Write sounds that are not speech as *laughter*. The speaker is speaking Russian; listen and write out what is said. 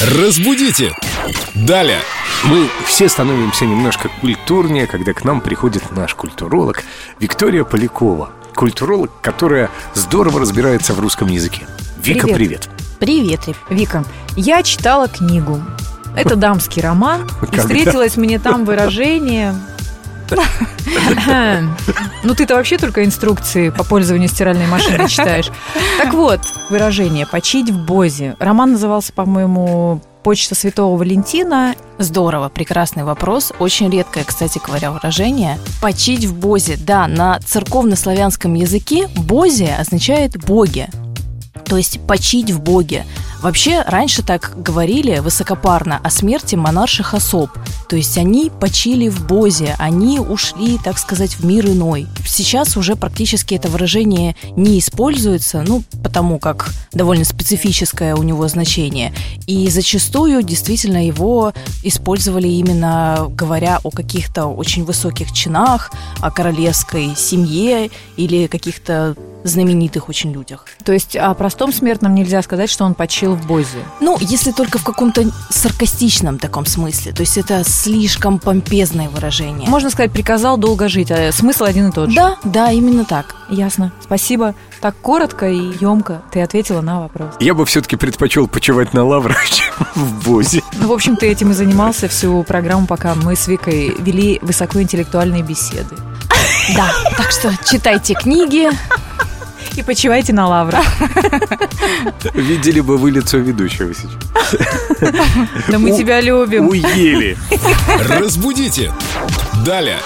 Разбудите! Далее! Мы все становимся немножко культурнее, когда к нам приходит наш культуролог Виктория Полякова. Культуролог, которая здорово разбирается в русском языке. Вика, привет. Привет, Вика. Я читала книгу. Это дамский роман. И встретилось мне там выражение *laughs* ну, ты-то вообще только инструкции по пользованию стиральной машиной читаешь. Так вот, выражение «почить в бозе». Роман назывался, по-моему, Почта Святого Валентина. Здорово, прекрасный вопрос. Очень редкое, кстати говоря, выражение. Почить в бозе. Да, на церковнославянском языке бозе означает боги. То есть почить в боге. Вообще, раньше так говорили высокопарно о смерти монарших особ. То есть они почили в Бозе, они ушли, так сказать, в мир иной. Сейчас уже практически это выражение не используется, ну, потому как довольно специфическое у него значение. И зачастую действительно его использовали именно говоря о каких-то очень высоких чинах, о королевской семье или каких-то знаменитых очень людях. То есть о простом смертном нельзя сказать, что он почил в Бозе? Ну, если только в каком-то саркастичном таком смысле. То есть это слишком помпезное выражение. Можно сказать, приказал долго жить, а смысл один и тот же. Да, да, именно так. Ясно. Спасибо. Так коротко и емко ты ответила на вопрос. Я бы все-таки предпочел почивать на лаврах, *laughs* чем в Бозе. Ну, в общем, ты этим и занимался всю программу, пока мы с Викой вели высокоинтеллектуальные беседы. *laughs* Да, так что читайте книги, и почивайте на лаврах. *laughs* Видели бы вы лицо ведущего сейчас. Да мы тебя любим. Уели. Разбудите. Далее.